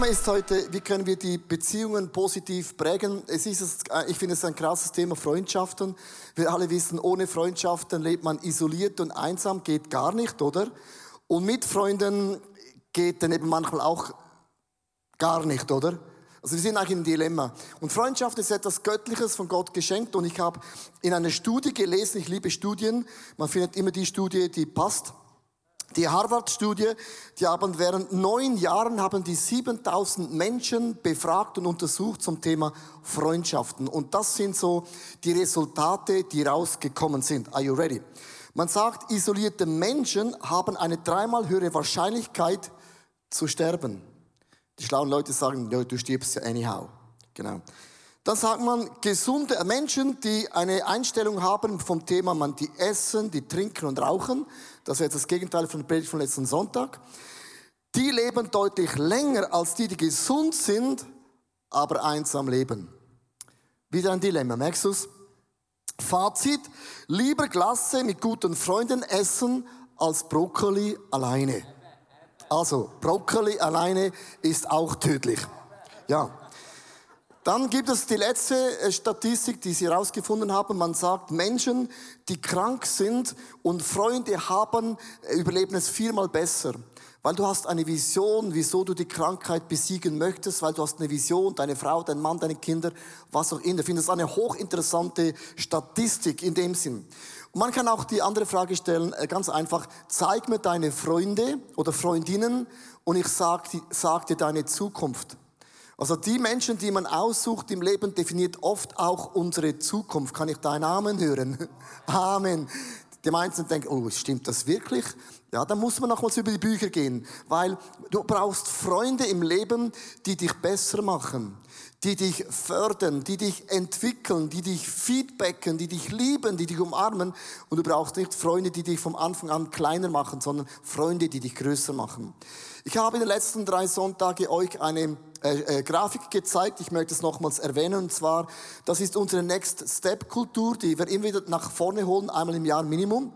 Thema ist heute, wie können wir die Beziehungen positiv prägen. Es ist, ich finde es ein krasses Thema, Freundschaften. Wir alle wissen, ohne Freundschaften lebt man isoliert und einsam, geht gar nicht, oder? Und mit Freunden geht dann eben manchmal auch gar nicht, oder? Also wir sind eigentlich einem Dilemma. Und Freundschaft ist etwas Göttliches von Gott geschenkt. Und ich habe in einer Studie gelesen, ich liebe Studien, man findet immer die Studie, die passt. Die Harvard-Studie, die haben während neun Jahren haben die 7000 Menschen befragt und untersucht zum Thema Freundschaften. Und das sind so die Resultate, die rausgekommen sind. Are you ready? Man sagt, isolierte Menschen haben eine dreimal höhere Wahrscheinlichkeit zu sterben. Die schlauen Leute sagen, du stirbst ja anyhow. Genau. Dann sagt man, gesunde Menschen, die eine Einstellung haben vom Thema, man, die essen, die trinken und rauchen, das ist jetzt das Gegenteil von der Predigt von letzten Sonntag, die leben deutlich länger als die, die gesund sind, aber einsam leben. Wieder ein Dilemma, merkst du's? Fazit, lieber Glasse mit guten Freunden essen als Brokkoli alleine. Also, Brokkoli alleine ist auch tödlich. Ja. Dann gibt es die letzte äh, Statistik, die Sie herausgefunden haben. Man sagt, Menschen, die krank sind und Freunde haben, äh, überleben es viermal besser. Weil du hast eine Vision, wieso du die Krankheit besiegen möchtest, weil du hast eine Vision, deine Frau, dein Mann, deine Kinder, was auch immer. Ich finde das eine hochinteressante Statistik in dem Sinn. Und man kann auch die andere Frage stellen, äh, ganz einfach, zeig mir deine Freunde oder Freundinnen und ich sag, sag dir deine Zukunft. Also die Menschen, die man aussucht im Leben, definiert oft auch unsere Zukunft. Kann ich deinen Namen hören? Amen. Die meisten denken, oh, stimmt das wirklich? Ja, dann muss man nochmals über die Bücher gehen, weil du brauchst Freunde im Leben, die dich besser machen, die dich fördern, die dich entwickeln, die dich feedbacken, die dich lieben, die dich umarmen. Und du brauchst nicht Freunde, die dich vom Anfang an kleiner machen, sondern Freunde, die dich größer machen. Ich habe in den letzten drei Sonntagen euch eine äh, äh, Grafik gezeigt. Ich möchte es nochmals erwähnen. Und zwar, das ist unsere Next Step Kultur, die wir immer wieder nach vorne holen, einmal im Jahr Minimum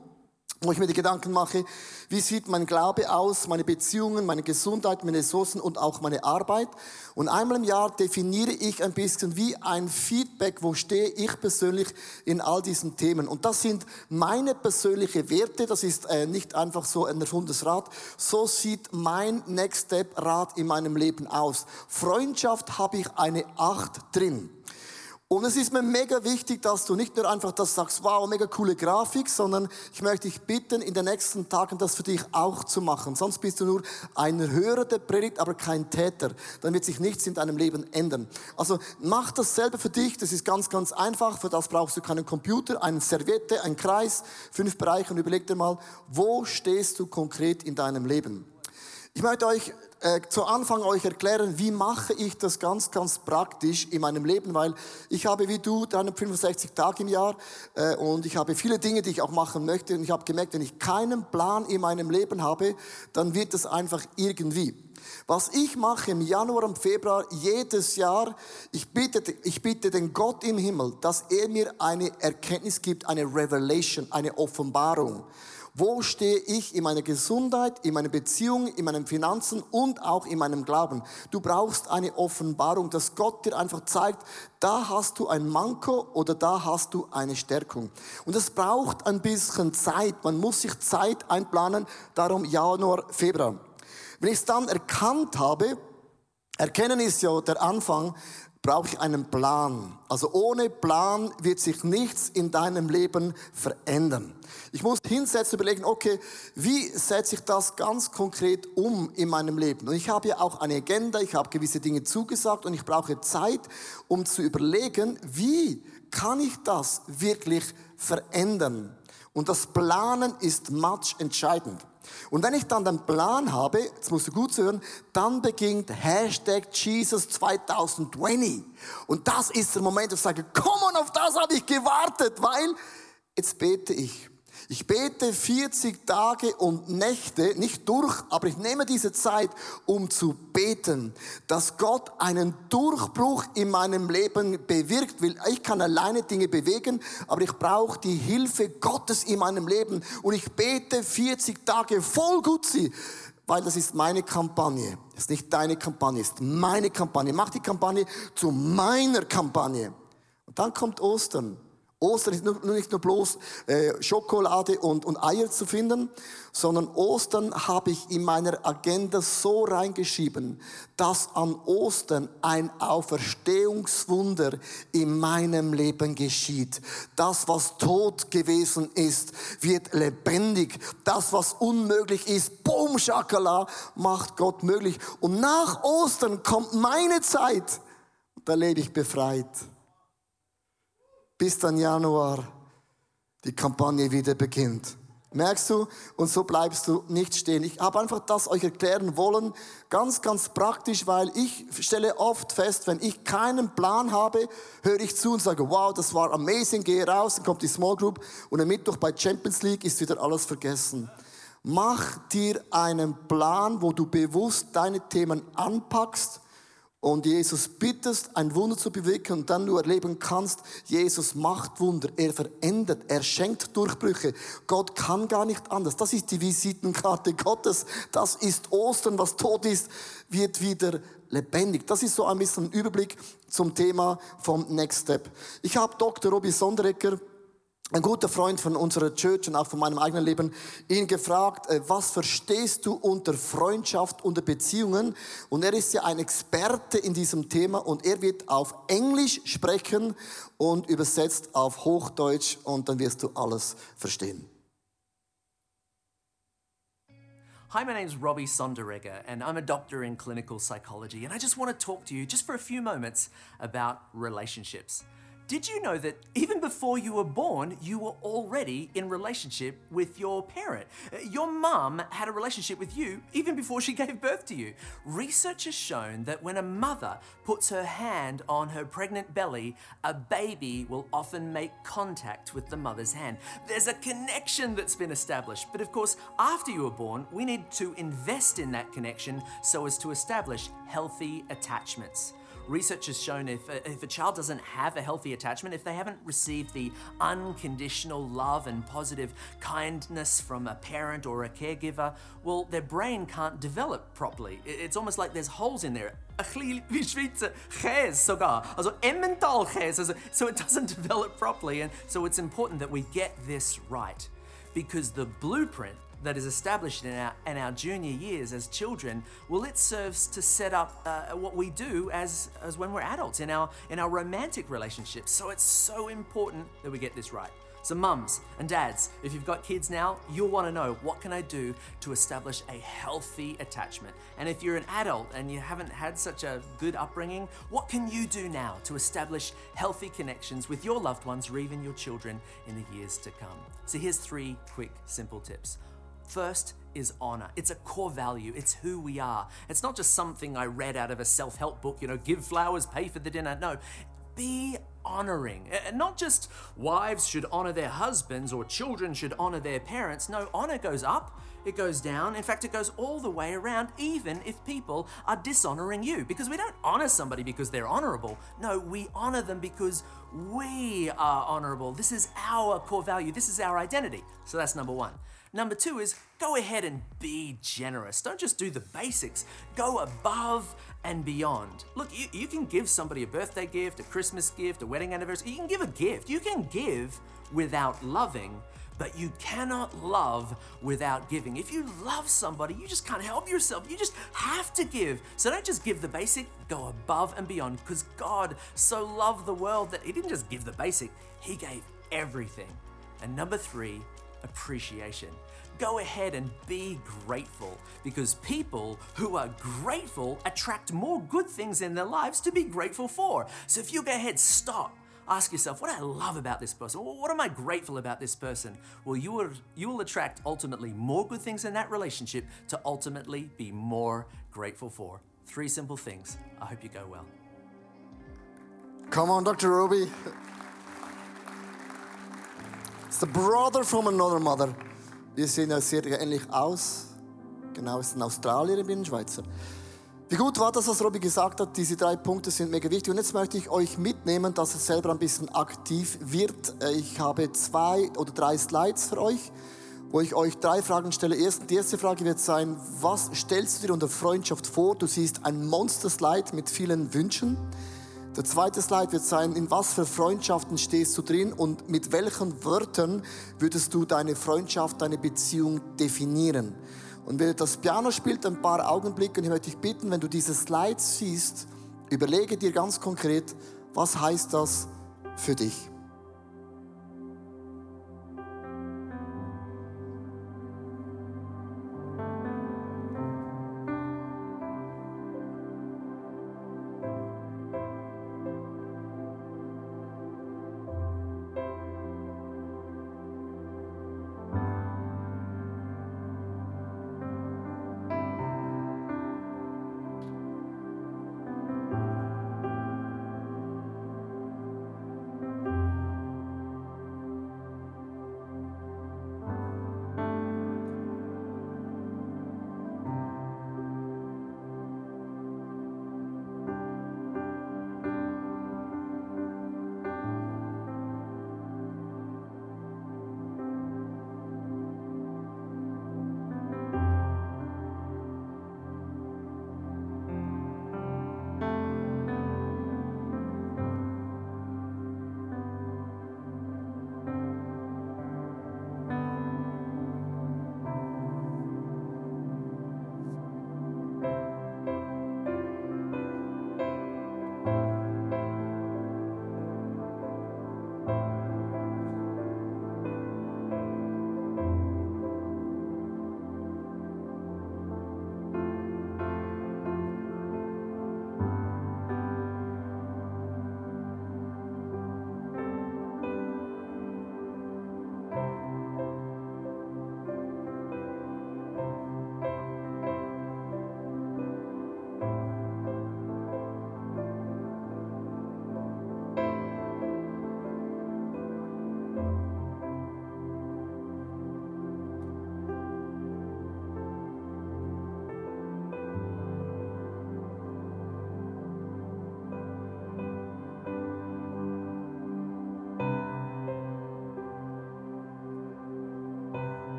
wo ich mir die Gedanken mache, wie sieht mein Glaube aus, meine Beziehungen, meine Gesundheit, meine Ressourcen und auch meine Arbeit. Und einmal im Jahr definiere ich ein bisschen wie ein Feedback, wo stehe ich persönlich in all diesen Themen. Und das sind meine persönlichen Werte, das ist äh, nicht einfach so ein erfundenes Rat. So sieht mein Next Step Rat in meinem Leben aus. Freundschaft habe ich eine Acht drin. Und es ist mir mega wichtig, dass du nicht nur einfach das sagst, wow, mega coole Grafik, sondern ich möchte dich bitten, in den nächsten Tagen das für dich auch zu machen. Sonst bist du nur ein Hörer der Predigt, aber kein Täter. Dann wird sich nichts in deinem Leben ändern. Also mach das selber für dich. Das ist ganz, ganz einfach. Für das brauchst du keinen Computer, eine Serviette, einen Kreis, fünf Bereiche und überleg dir mal, wo stehst du konkret in deinem Leben? Ich möchte euch äh, zu Anfang euch erklären, wie mache ich das ganz, ganz praktisch in meinem Leben, weil ich habe wie du 365 Tage im Jahr äh, und ich habe viele Dinge, die ich auch machen möchte und ich habe gemerkt, wenn ich keinen Plan in meinem Leben habe, dann wird es einfach irgendwie. Was ich mache im Januar und Februar jedes Jahr, ich bitte, ich bitte den Gott im Himmel, dass er mir eine Erkenntnis gibt, eine Revelation, eine Offenbarung. Wo stehe ich in meiner Gesundheit, in meiner Beziehung, in meinen Finanzen und auch in meinem Glauben? Du brauchst eine Offenbarung, dass Gott dir einfach zeigt, da hast du ein Manko oder da hast du eine Stärkung. Und es braucht ein bisschen Zeit. Man muss sich Zeit einplanen. Darum Januar, Februar. Wenn ich es dann erkannt habe, Erkennen ist ja der Anfang, brauche ich einen Plan. Also ohne Plan wird sich nichts in deinem Leben verändern. Ich muss hinsetzen, überlegen, okay, wie setze ich das ganz konkret um in meinem Leben? Und ich habe ja auch eine Agenda, ich habe gewisse Dinge zugesagt und ich brauche Zeit, um zu überlegen, wie kann ich das wirklich verändern? Und das Planen ist much entscheidend. Und wenn ich dann den Plan habe, jetzt musst du gut zuhören, dann beginnt Hashtag Jesus 2020. Und das ist der Moment, wo ich sage, komm on, auf das habe ich gewartet, weil jetzt bete ich. Ich bete 40 Tage und Nächte, nicht durch, aber ich nehme diese Zeit, um zu beten, dass Gott einen Durchbruch in meinem Leben bewirkt will. Ich kann alleine Dinge bewegen, aber ich brauche die Hilfe Gottes in meinem Leben. Und ich bete 40 Tage voll gut sie weil das ist meine Kampagne. Das ist nicht deine Kampagne, das ist meine Kampagne. Mach die Kampagne zu meiner Kampagne. Und dann kommt Ostern. Ostern ist nicht nur bloß äh, Schokolade und, Eier zu finden, sondern Ostern habe ich in meiner Agenda so reingeschrieben, dass an Ostern ein Auferstehungswunder in meinem Leben geschieht. Das, was tot gewesen ist, wird lebendig. Das, was unmöglich ist, boom, Schakala, macht Gott möglich. Und nach Ostern kommt meine Zeit. Da lebe ich befreit bis dann Januar die Kampagne wieder beginnt. Merkst du? Und so bleibst du nicht stehen. Ich habe einfach das euch erklären wollen, ganz, ganz praktisch, weil ich stelle oft fest, wenn ich keinen Plan habe, höre ich zu und sage, wow, das war amazing, gehe raus, dann kommt die Small Group und am Mittwoch bei Champions League ist wieder alles vergessen. Mach dir einen Plan, wo du bewusst deine Themen anpackst und Jesus bittest, ein Wunder zu bewirken und dann du erleben kannst, Jesus macht Wunder, er verändert, er schenkt Durchbrüche. Gott kann gar nicht anders. Das ist die Visitenkarte Gottes. Das ist Ostern, was tot ist, wird wieder lebendig. Das ist so ein bisschen ein Überblick zum Thema vom Next Step. Ich habe Dr. Robbie Sonderecker ein guter Freund von unserer Church und auch von meinem eigenen Leben, ihn gefragt, äh, was verstehst du unter Freundschaft, unter Beziehungen? Und er ist ja ein Experte in diesem Thema und er wird auf Englisch sprechen und übersetzt auf Hochdeutsch und dann wirst du alles verstehen. Hi, my name is Robbie Sonderegger, and I'm a doctor in clinical psychology. And I just want to talk to you just for a few moments about relationships. Did you know that even before you were born, you were already in relationship with your parent? Your mum had a relationship with you even before she gave birth to you. Research has shown that when a mother puts her hand on her pregnant belly, a baby will often make contact with the mother's hand. There's a connection that's been established. But of course, after you were born, we need to invest in that connection so as to establish healthy attachments. Research has shown if a, if a child doesn't have a healthy attachment, if they haven't received the unconditional love and positive kindness from a parent or a caregiver, well, their brain can't develop properly. It's almost like there's holes in there. so it doesn't develop properly. And so it's important that we get this right because the blueprint that is established in our, in our junior years as children, well, it serves to set up uh, what we do as, as when we're adults in our, in our romantic relationships. So it's so important that we get this right. So, mums and dads, if you've got kids now, you'll want to know what can I do to establish a healthy attachment? And if you're an adult and you haven't had such a good upbringing, what can you do now to establish healthy connections with your loved ones or even your children in the years to come? So, here's three quick, simple tips. First is honor. It's a core value. It's who we are. It's not just something I read out of a self help book, you know, give flowers, pay for the dinner. No, be honoring. And Not just wives should honor their husbands or children should honor their parents. No, honor goes up, it goes down. In fact, it goes all the way around, even if people are dishonoring you. Because we don't honor somebody because they're honorable. No, we honor them because we are honorable. This is our core value, this is our identity. So that's number one. Number two is go ahead and be generous. Don't just do the basics, go above and beyond. Look, you, you can give somebody a birthday gift, a Christmas gift, a wedding anniversary. You can give a gift. You can give without loving, but you cannot love without giving. If you love somebody, you just can't help yourself. You just have to give. So don't just give the basic, go above and beyond because God so loved the world that He didn't just give the basic, He gave everything. And number three, appreciation. Go ahead and be grateful because people who are grateful attract more good things in their lives to be grateful for. So if you go ahead, stop. Ask yourself, what I love about this person? What am I grateful about this person? Well, you will, you will attract ultimately more good things in that relationship to ultimately be more grateful for. Three simple things. I hope you go well. Come on, Dr. Ruby. It's the brother from another mother. Wir sehen ja sehr ähnlich aus. Genau, ist ein Australier, ich bin ein Schweizer. Wie gut war das, was Robby gesagt hat? Diese drei Punkte sind mega wichtig. Und jetzt möchte ich euch mitnehmen, dass es selber ein bisschen aktiv wird. Ich habe zwei oder drei Slides für euch, wo ich euch drei Fragen stelle. Erst, die erste Frage wird sein, was stellst du dir unter Freundschaft vor? Du siehst ein Monster-Slide mit vielen Wünschen. Der zweite Slide wird sein, in was für Freundschaften stehst du drin und mit welchen Wörtern würdest du deine Freundschaft, deine Beziehung definieren. Und wenn das Piano spielt, ein paar Augenblicke, und ich möchte dich bitten, wenn du diese Slides siehst, überlege dir ganz konkret, was heißt das für dich?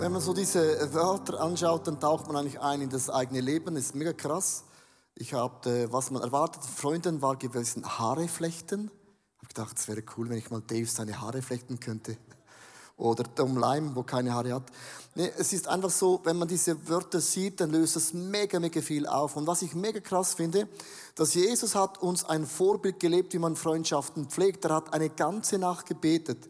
Wenn man so diese Wörter anschaut, dann taucht man eigentlich ein in das eigene Leben. Das ist mega krass. Ich habe, äh, was man erwartet, Freunden war gewesen, Haare flechten. Ich habe gedacht, es wäre cool, wenn ich mal Dave seine Haare flechten könnte. Oder Tom Leim, wo keine Haare hat. Nee, es ist einfach so, wenn man diese Wörter sieht, dann löst es mega, mega viel auf. Und was ich mega krass finde, dass Jesus hat uns ein Vorbild gelebt, wie man Freundschaften pflegt. Er hat eine ganze Nacht gebetet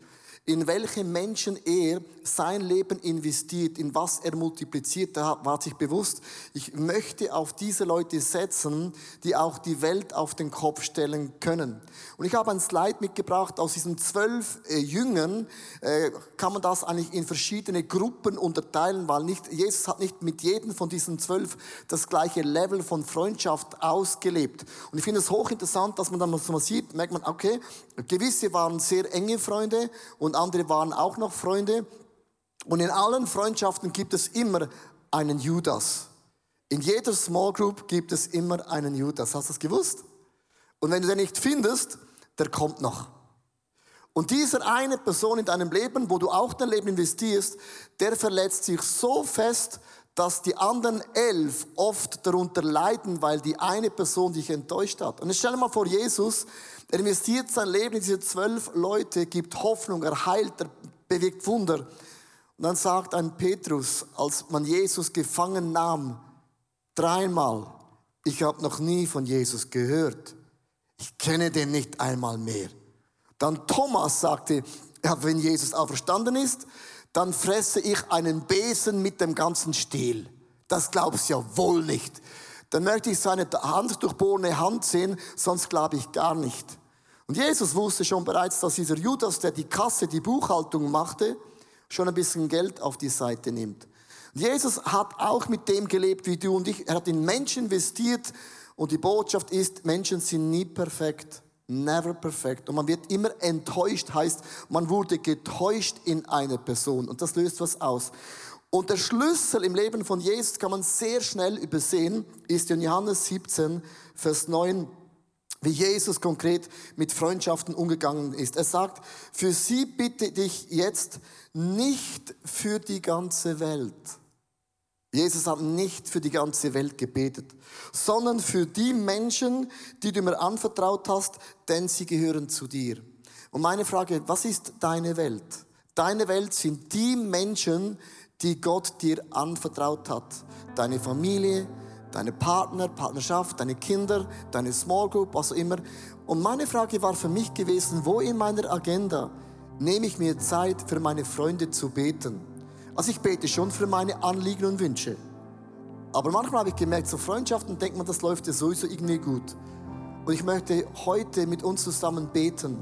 in welche Menschen er sein Leben investiert, in was er multipliziert. Da war sich bewusst, ich möchte auf diese Leute setzen, die auch die Welt auf den Kopf stellen können. Und ich habe ein Slide mitgebracht aus diesen zwölf äh, Jüngern, äh, kann man das eigentlich in verschiedene Gruppen unterteilen, weil nicht, Jesus hat nicht mit jedem von diesen zwölf das gleiche Level von Freundschaft ausgelebt. Und ich finde es hochinteressant, dass man dann mal sieht, merkt man, okay, gewisse waren sehr enge Freunde und andere waren auch noch Freunde. Und in allen Freundschaften gibt es immer einen Judas. In jeder Small Group gibt es immer einen Judas. Hast du das gewusst? Und wenn du den nicht findest, der kommt noch. Und dieser eine Person in deinem Leben, wo du auch dein Leben investierst, der verletzt sich so fest, dass die anderen elf oft darunter leiden, weil die eine Person dich enttäuscht hat. Und jetzt stell dir mal vor, Jesus, er investiert sein Leben in diese zwölf Leute, gibt Hoffnung, er heilt, er bewirkt Wunder. Und dann sagt ein Petrus, als man Jesus gefangen nahm, dreimal, ich habe noch nie von Jesus gehört. Ich kenne den nicht einmal mehr. Dann Thomas sagte, ja, wenn Jesus auferstanden ist, dann fresse ich einen Besen mit dem ganzen Stiel. Das glaubst du ja wohl nicht. Dann möchte ich seine Hand durchbohrene Hand sehen, sonst glaube ich gar nicht. Und Jesus wusste schon bereits, dass dieser Judas, der die Kasse, die Buchhaltung machte, schon ein bisschen Geld auf die Seite nimmt. Und Jesus hat auch mit dem gelebt wie du und ich. Er hat in Menschen investiert und die Botschaft ist, Menschen sind nie perfekt. Never perfect. Und man wird immer enttäuscht, heißt, man wurde getäuscht in einer Person. Und das löst was aus. Und der Schlüssel im Leben von Jesus kann man sehr schnell übersehen, ist in Johannes 17, Vers 9, wie Jesus konkret mit Freundschaften umgegangen ist. Er sagt, für sie bitte dich jetzt nicht für die ganze Welt. Jesus hat nicht für die ganze Welt gebetet, sondern für die Menschen, die du mir anvertraut hast, denn sie gehören zu dir. Und meine Frage, was ist deine Welt? Deine Welt sind die Menschen, die Gott dir anvertraut hat. Deine Familie, deine Partner, Partnerschaft, deine Kinder, deine Small Group, was auch immer. Und meine Frage war für mich gewesen, wo in meiner Agenda nehme ich mir Zeit für meine Freunde zu beten? Also ich bete schon für meine Anliegen und Wünsche. Aber manchmal habe ich gemerkt, so Freundschaften denkt man, das läuft ja sowieso irgendwie gut. Und ich möchte heute mit uns zusammen beten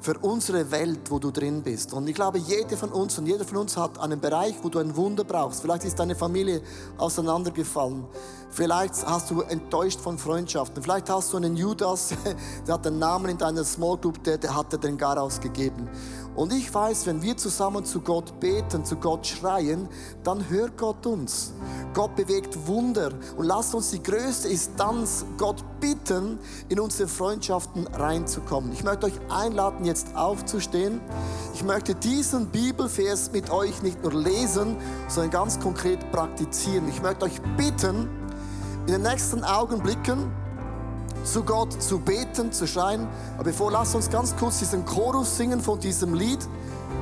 für unsere Welt, wo du drin bist. Und ich glaube, jede von uns und jeder von uns hat einen Bereich, wo du ein Wunder brauchst. Vielleicht ist deine Familie auseinandergefallen. Vielleicht hast du enttäuscht von Freundschaften. Vielleicht hast du einen Judas, der hat den Namen in deiner Small Group, der, der hat dir den Gar ausgegeben. Und ich weiß, wenn wir zusammen zu Gott beten, zu Gott schreien, dann hört Gott uns. Gott bewegt Wunder. Und lasst uns die größte Instanz Gott bitten, in unsere Freundschaften reinzukommen. Ich möchte euch einladen, jetzt aufzustehen. Ich möchte diesen Bibelvers mit euch nicht nur lesen, sondern ganz konkret praktizieren. Ich möchte euch bitten, in den nächsten Augenblicken zu Gott zu beten, zu schreien. Aber bevor, lasst uns ganz kurz diesen Chorus singen von diesem Lied.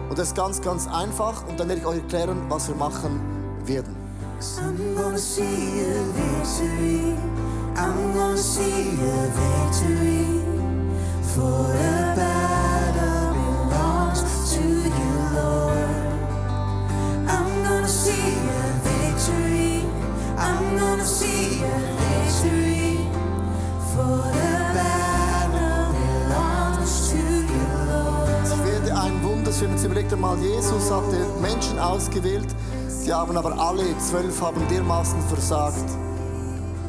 Und das ist ganz, ganz einfach. Und dann werde ich euch erklären, was wir machen werden. I'm gonna see a victory. I'm gonna see a victory. For the battle belongs to you, Lord. I'm gonna see a victory. I'm gonna see a ein Wunder sehen. Jetzt überlegt einmal, Jesus hatte Menschen ausgewählt, die haben aber alle zwölf haben dermaßen versagt.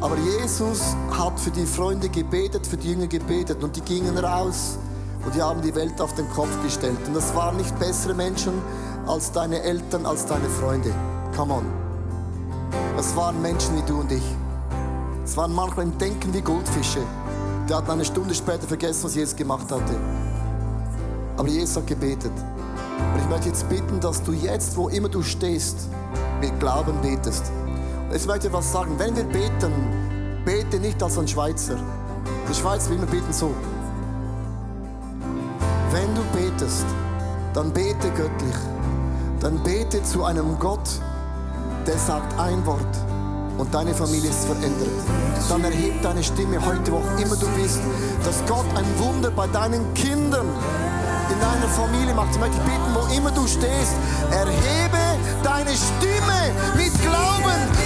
Aber Jesus hat für die Freunde gebetet, für die Jünger gebetet und die gingen raus und die haben die Welt auf den Kopf gestellt. Und das waren nicht bessere Menschen als deine Eltern, als deine Freunde. Come on. Das waren Menschen wie du und ich. Es waren manchmal im Denken wie Goldfische. Die hatten eine Stunde später vergessen, was Jesus gemacht hatte. Aber Jesus hat gebetet. Und ich möchte jetzt bitten, dass du jetzt, wo immer du stehst, mit Glauben betest. Jetzt möchte ich was sagen. Wenn wir beten, bete nicht als ein Schweizer. Die Schweizer, wir beten so. Wenn du betest, dann bete göttlich. Dann bete zu einem Gott, der sagt ein Wort und deine Familie ist verändert. Dann erhebe deine Stimme heute, wo auch immer du bist, dass Gott ein Wunder bei deinen Kindern in deiner Familie macht. Ich möchte beten, wo immer du stehst, erhebe deine Stimme mit Glauben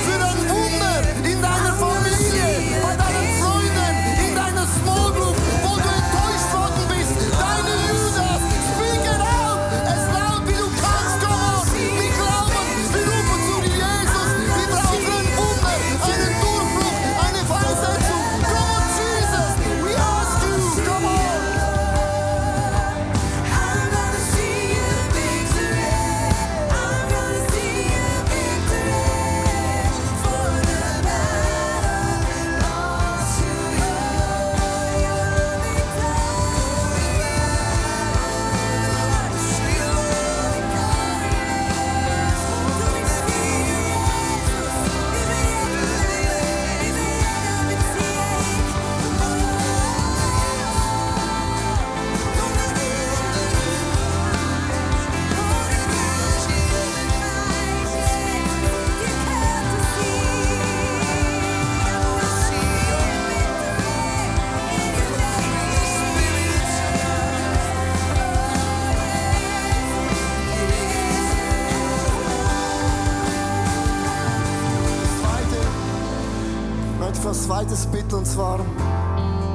Bitten und zwar,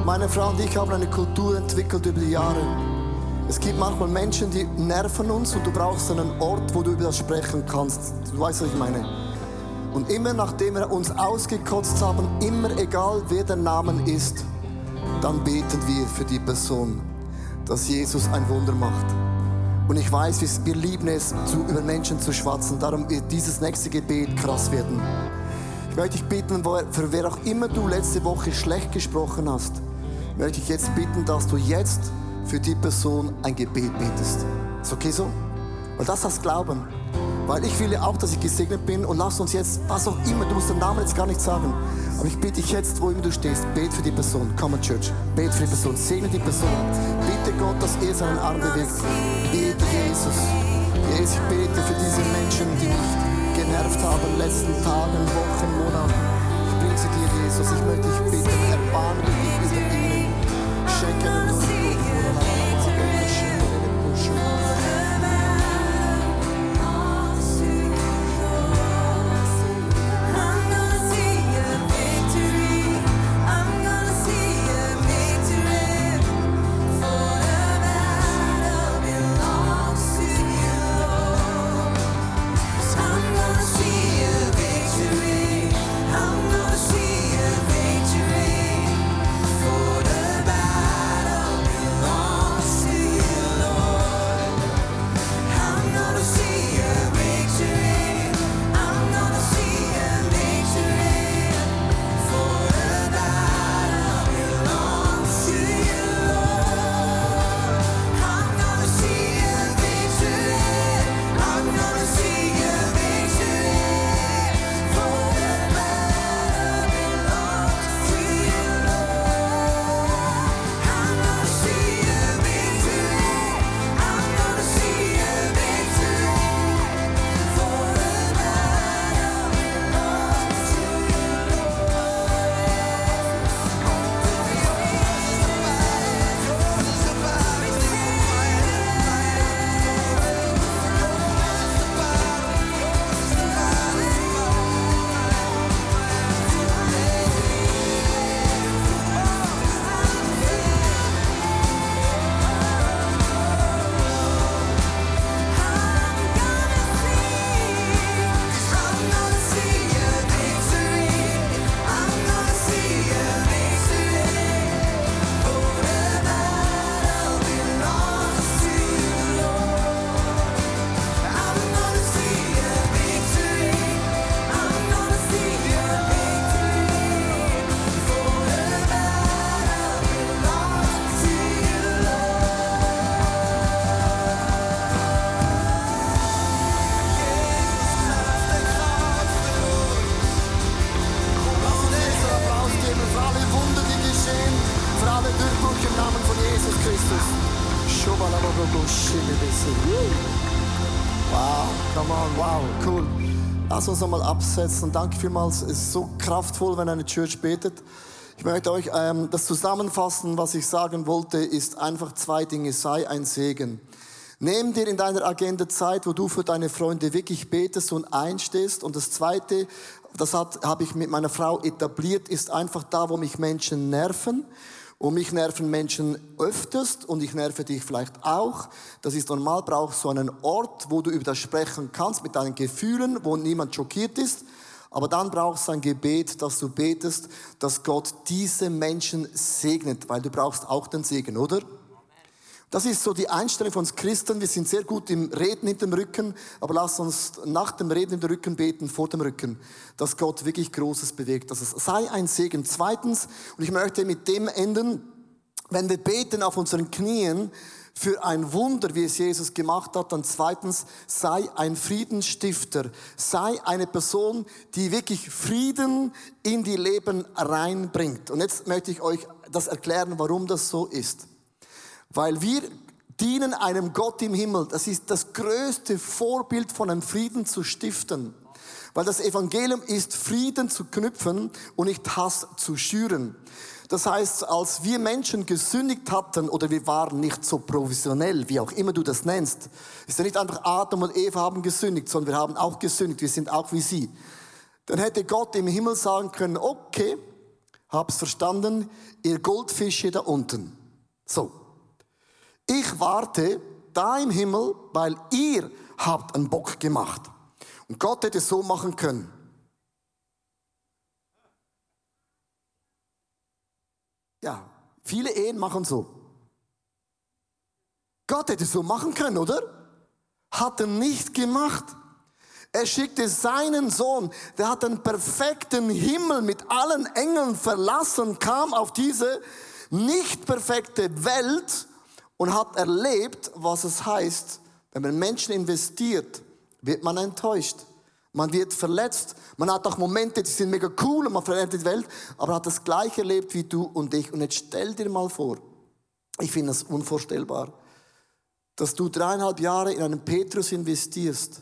meine Frau und ich haben eine Kultur entwickelt über die Jahre. Es gibt manchmal Menschen, die nerven uns und du brauchst einen Ort, wo du über das sprechen kannst. Du weißt, was ich meine. Und immer nachdem wir uns ausgekotzt haben, immer egal wer der Name ist, dann beten wir für die Person, dass Jesus ein Wunder macht. Und ich weiß, wir- lieben es, über Menschen zu schwatzen. Darum wird dieses nächste Gebet krass werden. Ich möchte dich bitten, für wer auch immer du letzte Woche schlecht gesprochen hast, möchte ich jetzt bitten, dass du jetzt für die Person ein Gebet betest. Ist okay so? Weil das heißt Glauben. Weil ich will ja auch, dass ich gesegnet bin und lass uns jetzt, was auch immer, du musst den Namen jetzt gar nicht sagen, aber ich bitte dich jetzt, wo immer du stehst, bet für die Person. Come on Church, bet für die Person, segne die Person. Bitte Gott, dass er seinen Arm bewegt. Bete Jesus. Jesus, ich bete für diese Menschen, die mich genervt haben letzten Tagen, Wochen, Monaten. Ich bringe sie dir, Jesus. Ich möchte dich bitten, erbarme dich Absetzen. Danke vielmals. Es ist so kraftvoll, wenn eine Church betet. Ich möchte euch ähm, das zusammenfassen, was ich sagen wollte, ist einfach zwei Dinge. Sei ein Segen. Nimm dir in deiner Agenda Zeit, wo du für deine Freunde wirklich betest und einstehst. Und das Zweite, das habe ich mit meiner Frau etabliert, ist einfach da, wo mich Menschen nerven. Und mich nerven Menschen öfters und ich nerve dich vielleicht auch. Das ist normal, brauchst so einen Ort, wo du über das sprechen kannst mit deinen Gefühlen, wo niemand schockiert ist. Aber dann brauchst du ein Gebet, dass du betest, dass Gott diese Menschen segnet, weil du brauchst auch den Segen, oder? Das ist so die Einstellung von uns Christen. Wir sind sehr gut im Reden hinter dem Rücken, aber lass uns nach dem Reden in den Rücken beten, vor dem Rücken, dass Gott wirklich Großes bewegt. Dass es sei ein Segen. Zweitens, und ich möchte mit dem enden, wenn wir beten auf unseren Knien für ein Wunder, wie es Jesus gemacht hat, dann zweitens, sei ein Friedensstifter, sei eine Person, die wirklich Frieden in die Leben reinbringt. Und jetzt möchte ich euch das erklären, warum das so ist. Weil wir dienen einem Gott im Himmel. Das ist das größte Vorbild von einem Frieden zu stiften. Weil das Evangelium ist, Frieden zu knüpfen und nicht Hass zu schüren. Das heißt, als wir Menschen gesündigt hatten oder wir waren nicht so professionell, wie auch immer du das nennst, ist ja nicht einfach Adam und Eva haben gesündigt, sondern wir haben auch gesündigt, wir sind auch wie sie. Dann hätte Gott im Himmel sagen können, okay, hab's verstanden, ihr Goldfische da unten. So, ich warte da im Himmel, weil ihr habt einen Bock gemacht. Und Gott hätte es so machen können. Ja, Viele Ehen machen so. Gott hätte es so machen können, oder? Hat er nicht gemacht. Er schickte seinen Sohn, der hat den perfekten Himmel mit allen Engeln verlassen, kam auf diese nicht perfekte Welt und hat erlebt, was es heißt, wenn man Menschen investiert, wird man enttäuscht. Man wird verletzt. Man hat auch Momente, die sind mega cool und man verändert die Welt, aber hat das gleiche erlebt wie du und ich. Und jetzt stell dir mal vor, ich finde das unvorstellbar, dass du dreieinhalb Jahre in einen Petrus investierst.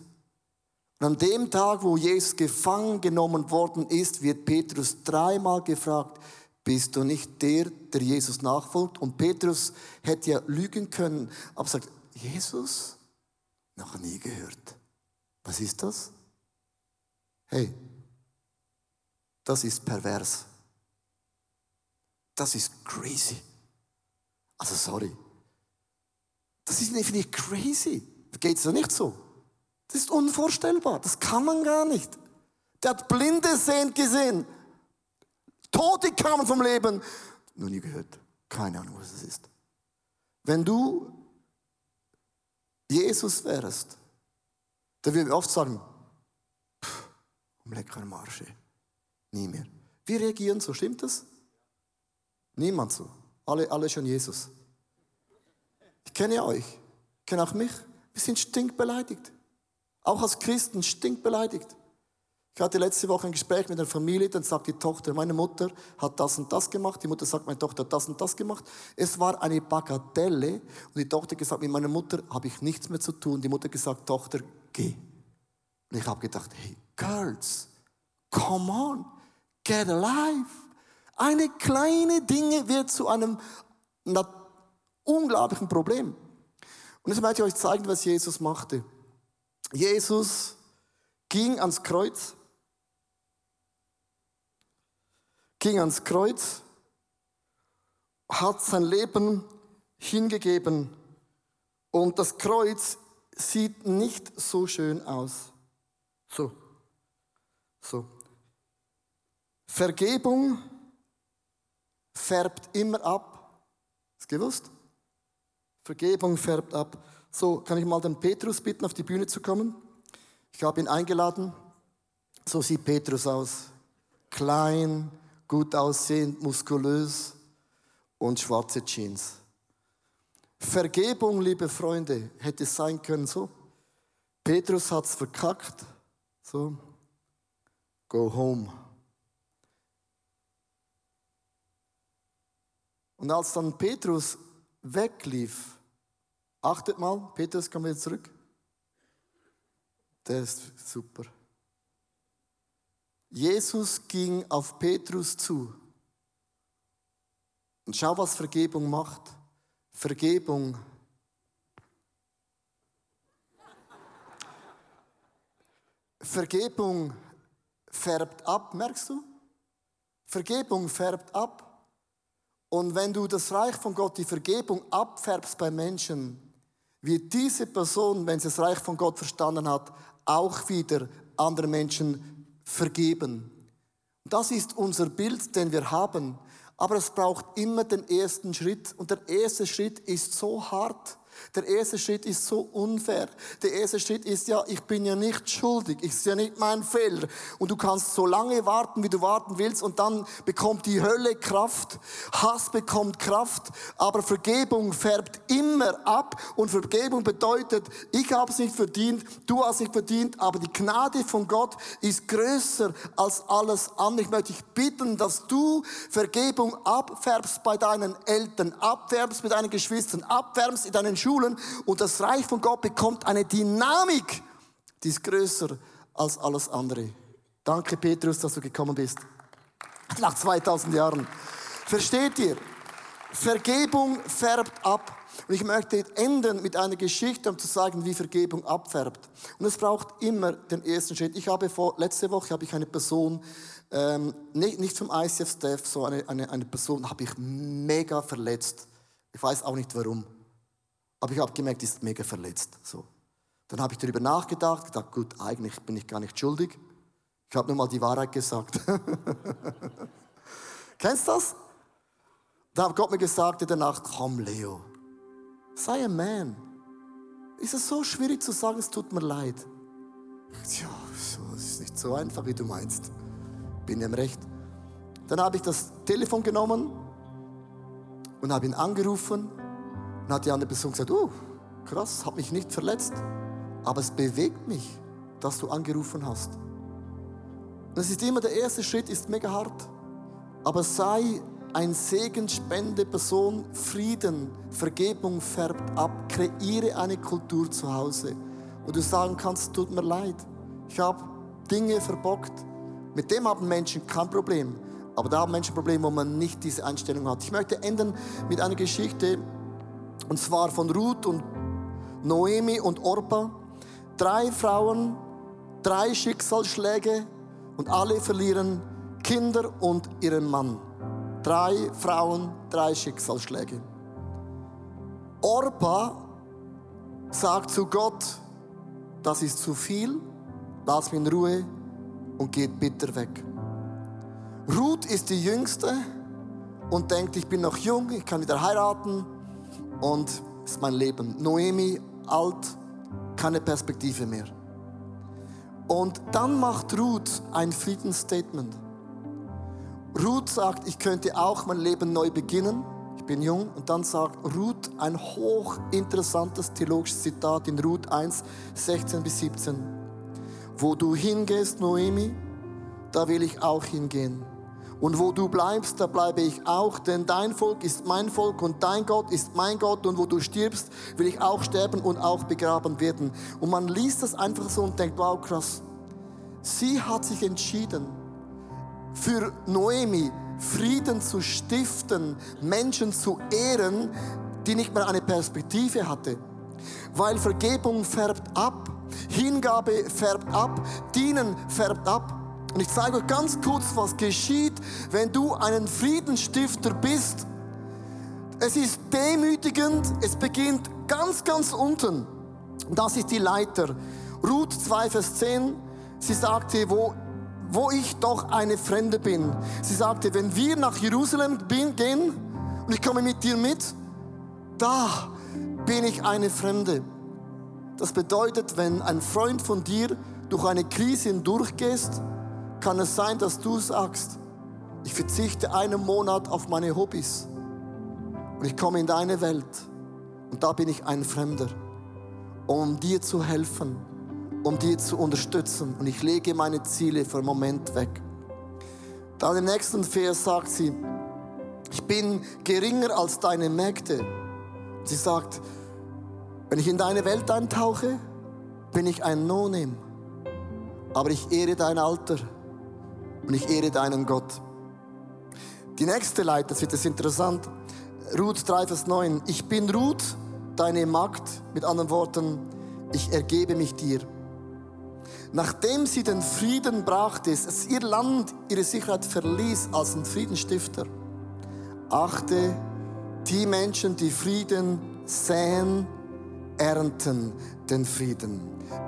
Und an dem Tag, wo Jesus gefangen genommen worden ist, wird Petrus dreimal gefragt, bist du nicht der, der Jesus nachfolgt? Und Petrus hätte ja lügen können, aber sagt, Jesus? Noch nie gehört. Was ist das? Hey, das ist pervers. Das ist crazy. Also sorry. Das ist ich crazy. Geht es ja nicht so. Das ist unvorstellbar. Das kann man gar nicht. Der hat Blinde sehend gesehen. Tote kamen vom Leben. Noch nie gehört. Keine Ahnung, was es ist. Wenn du Jesus wärst, dann würden wir oft sagen, "Pff, um leckeren Marsche. Nie mehr. Wir reagieren so, stimmt das? Niemand so. Alle, alle schon Jesus. Ich kenne euch, ich kenne auch mich. Wir sind stinkbeleidigt. Auch als Christen stinkbeleidigt. Ich hatte letzte Woche ein Gespräch mit einer Familie, dann sagt die Tochter, meine Mutter hat das und das gemacht, die Mutter sagt, meine Tochter hat das und das gemacht. Es war eine Bagatelle und die Tochter gesagt, mit meiner Mutter habe ich nichts mehr zu tun. Die Mutter gesagt, Tochter, geh. Und ich habe gedacht, hey, Girls, come on, get alive. Eine kleine Dinge wird zu einem unglaublichen Problem. Und jetzt möchte ich euch zeigen, was Jesus machte. Jesus ging ans Kreuz, ging ans Kreuz, hat sein Leben hingegeben und das Kreuz sieht nicht so schön aus. So, so. Vergebung färbt immer ab. Ist gewusst? Vergebung färbt ab. So, kann ich mal den Petrus bitten, auf die Bühne zu kommen? Ich habe ihn eingeladen. So sieht Petrus aus. Klein, gut aussehend, muskulös und schwarze Jeans. Vergebung, liebe Freunde, hätte es sein können so. Petrus hat's verkackt. So. Go home. Und als dann Petrus weglief, achtet mal, Petrus kommt wieder zurück. Der ist super. Jesus ging auf Petrus zu. Und schau, was Vergebung macht. Vergebung. Vergebung färbt ab, merkst du? Vergebung färbt ab. Und wenn du das Reich von Gott, die Vergebung abfärbst bei Menschen, wird diese Person, wenn sie das Reich von Gott verstanden hat, auch wieder anderen Menschen vergeben. Das ist unser Bild, den wir haben. Aber es braucht immer den ersten Schritt. Und der erste Schritt ist so hart. Der erste Schritt ist so unfair. Der erste Schritt ist ja, ich bin ja nicht schuldig. Ist ja nicht mein Fehler. Und du kannst so lange warten, wie du warten willst. Und dann bekommt die Hölle Kraft. Hass bekommt Kraft. Aber Vergebung färbt immer ab. Und Vergebung bedeutet, ich habe es nicht verdient, du hast es nicht verdient. Aber die Gnade von Gott ist größer als alles andere. Ich möchte dich bitten, dass du Vergebung abfärbst bei deinen Eltern, abfärbst mit deinen Geschwistern, abfärbst in deinen Schulen und das Reich von Gott bekommt eine Dynamik, die ist größer als alles andere. Danke, Petrus, dass du gekommen bist. Nach 2000 Jahren. Versteht ihr? Vergebung färbt ab. Und ich möchte enden mit einer Geschichte, um zu sagen, wie Vergebung abfärbt. Und es braucht immer den ersten Schritt. Ich habe vor, letzte Woche habe ich eine Person, ähm, nicht, nicht vom ICF-Staff, so eine, eine, eine Person habe ich mega verletzt. Ich weiß auch nicht warum. Aber ich habe gemerkt, die ist mega verletzt. So. Dann habe ich darüber nachgedacht, gedacht, gut, eigentlich bin ich gar nicht schuldig. Ich habe nur mal die Wahrheit gesagt. Kennst du das? Da hat Gott mir gesagt in der Nacht, komm Leo, sei ein Man. Ist es so schwierig zu sagen, es tut mir leid? Tja, es ist nicht so einfach, wie du meinst. Bin im Recht. Dann habe ich das Telefon genommen und habe ihn angerufen und hat die andere Person gesagt, oh, krass, hat mich nicht verletzt, aber es bewegt mich, dass du angerufen hast. Und es ist immer der erste Schritt, ist mega hart, aber sei ein segenspende Person, Frieden, Vergebung färbt ab, kreiere eine Kultur zu Hause, wo du sagen kannst, tut mir leid, ich habe Dinge verbockt. Mit dem haben Menschen kein Problem, aber da haben Menschen ein Problem, wo man nicht diese Einstellung hat. Ich möchte enden mit einer Geschichte, und zwar von Ruth und Noemi und Orpa. Drei Frauen, drei Schicksalsschläge und alle verlieren Kinder und ihren Mann. Drei Frauen, drei Schicksalsschläge. Orpa sagt zu Gott, das ist zu viel, lass mich in Ruhe und geht bitter weg. Ruth ist die Jüngste und denkt, ich bin noch jung, ich kann wieder heiraten und ist mein Leben. Noemi, alt, keine Perspektive mehr. Und dann macht Ruth ein Friedensstatement. Ruth sagt, ich könnte auch mein Leben neu beginnen. Ich bin jung. Und dann sagt Ruth ein hochinteressantes theologisches Zitat in Ruth 1, 16 bis 17. Wo du hingehst, Noemi, da will ich auch hingehen. Und wo du bleibst, da bleibe ich auch, denn dein Volk ist mein Volk und dein Gott ist mein Gott. Und wo du stirbst, will ich auch sterben und auch begraben werden. Und man liest das einfach so und denkt, wow, krass. Sie hat sich entschieden, für Noemi Frieden zu stiften, Menschen zu ehren, die nicht mehr eine Perspektive hatte. Weil Vergebung färbt ab, Hingabe färbt ab, Dienen färbt ab. Und ich zeige euch ganz kurz, was geschieht, wenn du einen Friedensstifter bist. Es ist demütigend, es beginnt ganz, ganz unten. Das ist die Leiter. Ruth 2, Vers 10, sie sagte, wo, wo ich doch eine Fremde bin. Sie sagte, wenn wir nach Jerusalem gehen und ich komme mit dir mit, da bin ich eine Fremde. Das bedeutet, wenn ein Freund von dir durch eine Krise hindurchgehst, kann es sein, dass du sagst, ich verzichte einen Monat auf meine Hobbys und ich komme in deine Welt und da bin ich ein Fremder, um dir zu helfen, um dir zu unterstützen und ich lege meine Ziele für einen Moment weg. Dann im nächsten Vers sagt sie, ich bin geringer als deine Mägde. Sie sagt, wenn ich in deine Welt eintauche, bin ich ein No-Name. Aber ich ehre dein Alter und ich ehre deinen Gott. Die nächste Leiter, das wird jetzt interessant. Ruth 3, Vers 9. Ich bin Ruth, deine Magd. Mit anderen Worten, ich ergebe mich dir. Nachdem sie den Frieden brachte, es ihr Land ihre Sicherheit verließ als ein Friedensstifter, achte, die Menschen, die Frieden säen, ernten den Frieden.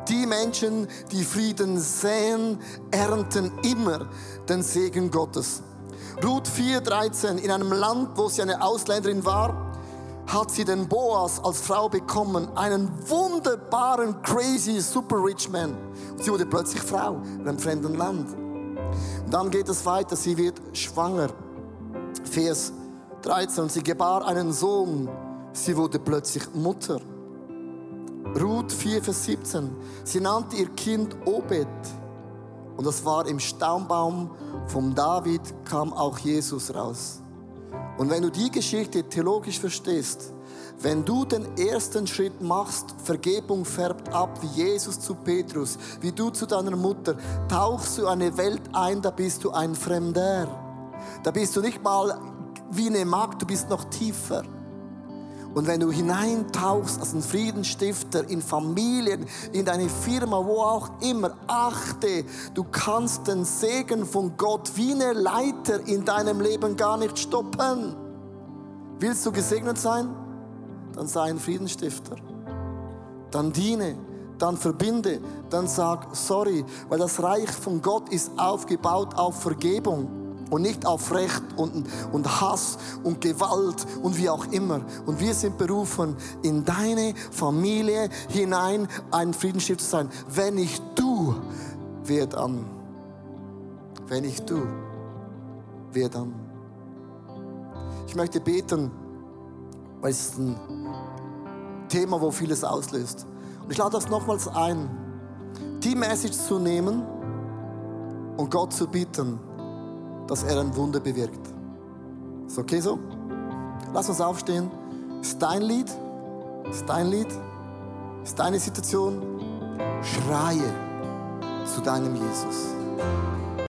Die Menschen, die Frieden säen, ernten immer den Segen Gottes. Ruth 4,13, in einem Land, wo sie eine Ausländerin war, hat sie den Boas als Frau bekommen, einen wunderbaren, crazy, super rich man. Und sie wurde plötzlich Frau in einem fremden Land. Und dann geht es weiter, sie wird schwanger. Vers 13, und sie gebar einen Sohn, sie wurde plötzlich Mutter. Ruth 4, Vers 17. Sie nannte ihr Kind Obed. Und das war im Staumbaum vom David kam auch Jesus raus. Und wenn du die Geschichte theologisch verstehst, wenn du den ersten Schritt machst, Vergebung färbt ab, wie Jesus zu Petrus, wie du zu deiner Mutter, tauchst du eine Welt ein, da bist du ein Fremder. Da bist du nicht mal wie eine Magd, du bist noch tiefer. Und wenn du hineintauchst als ein Friedensstifter in Familien, in deine Firma, wo auch immer, achte, du kannst den Segen von Gott wie eine Leiter in deinem Leben gar nicht stoppen. Willst du gesegnet sein? Dann sei ein Friedensstifter. Dann diene, dann verbinde, dann sag sorry, weil das Reich von Gott ist aufgebaut auf Vergebung. Und nicht auf Recht und, und Hass und Gewalt und wie auch immer. Und wir sind berufen, in deine Familie hinein ein Friedensschiff zu sein. Wenn nicht du, wer dann? Wenn nicht du, wer dann? Ich möchte beten, weil es ist ein Thema, wo vieles auslöst. Und ich lade das nochmals ein, die Message zu nehmen und Gott zu bitten, dass er ein Wunder bewirkt. Ist okay so? Lass uns aufstehen. Ist dein Lied? Ist dein Lied? Ist deine Situation? Schreie zu deinem Jesus.